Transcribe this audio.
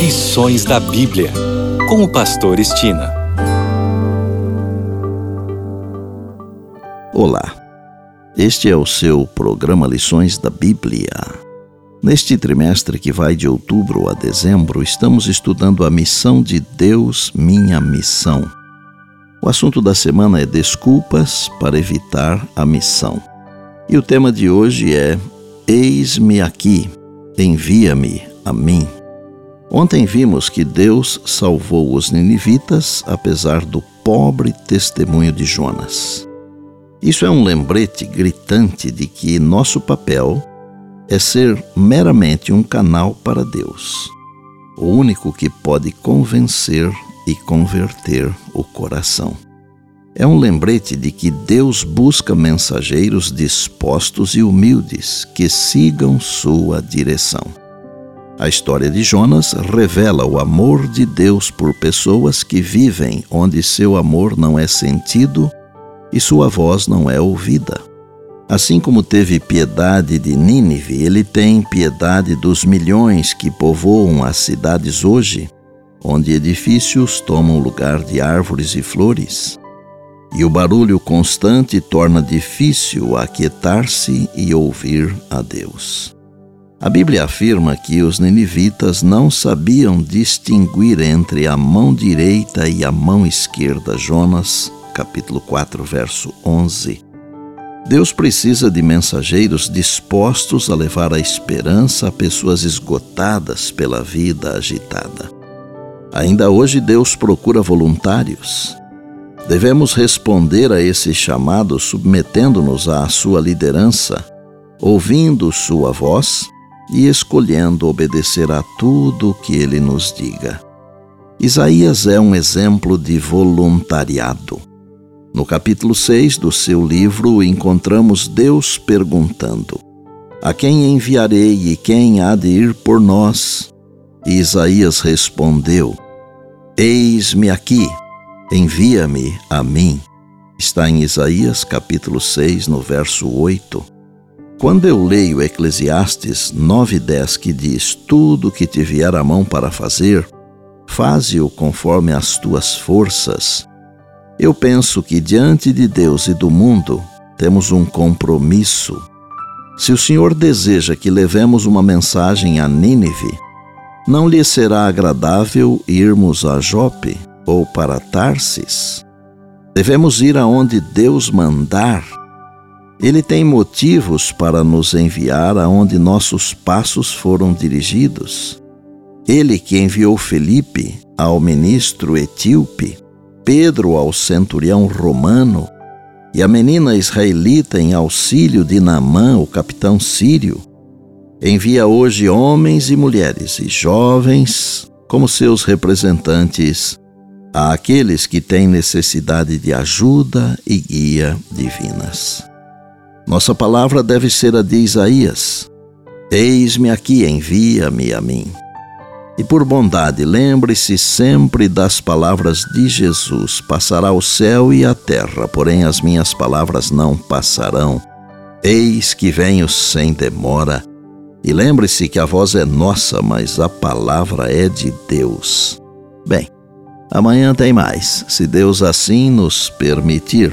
Lições da Bíblia, com o Pastor Estina. Olá, este é o seu programa Lições da Bíblia. Neste trimestre que vai de outubro a dezembro, estamos estudando a missão de Deus, minha missão. O assunto da semana é desculpas para evitar a missão. E o tema de hoje é Eis-me aqui, envia-me a mim. Ontem vimos que Deus salvou os ninivitas apesar do pobre testemunho de Jonas. Isso é um lembrete gritante de que nosso papel é ser meramente um canal para Deus, o único que pode convencer e converter o coração. É um lembrete de que Deus busca mensageiros dispostos e humildes que sigam sua direção. A história de Jonas revela o amor de Deus por pessoas que vivem onde seu amor não é sentido e sua voz não é ouvida. Assim como teve piedade de Nínive, ele tem piedade dos milhões que povoam as cidades hoje, onde edifícios tomam lugar de árvores e flores. E o barulho constante torna difícil aquietar-se e ouvir a Deus. A Bíblia afirma que os ninivitas não sabiam distinguir entre a mão direita e a mão esquerda. Jonas, capítulo 4, verso 11. Deus precisa de mensageiros dispostos a levar a esperança a pessoas esgotadas pela vida agitada. Ainda hoje Deus procura voluntários. Devemos responder a esse chamado submetendo-nos à sua liderança, ouvindo sua voz e escolhendo obedecer a tudo o que ele nos diga. Isaías é um exemplo de voluntariado. No capítulo 6 do seu livro, encontramos Deus perguntando: A quem enviarei e quem há de ir por nós? E Isaías respondeu: Eis-me aqui, envia-me a mim. Está em Isaías capítulo 6, no verso 8. Quando eu leio Eclesiastes 9:10 que diz: Tudo que te vier a mão para fazer, faze-o conforme as tuas forças. Eu penso que diante de Deus e do mundo temos um compromisso. Se o Senhor deseja que levemos uma mensagem a Nínive, não lhe será agradável irmos a Jope ou para Tarsis. Devemos ir aonde Deus mandar ele tem motivos para nos enviar aonde nossos passos foram dirigidos. Ele que enviou Felipe ao ministro etíope, Pedro ao centurião romano e a menina israelita em auxílio de Naamã, o capitão sírio, envia hoje homens e mulheres e jovens como seus representantes àqueles que têm necessidade de ajuda e guia divinas. Nossa palavra deve ser a de Isaías: Eis-me aqui, envia-me a mim. E por bondade, lembre-se sempre das palavras de Jesus: Passará o céu e a terra, porém as minhas palavras não passarão. Eis que venho sem demora. E lembre-se que a voz é nossa, mas a palavra é de Deus. Bem, amanhã tem mais, se Deus assim nos permitir.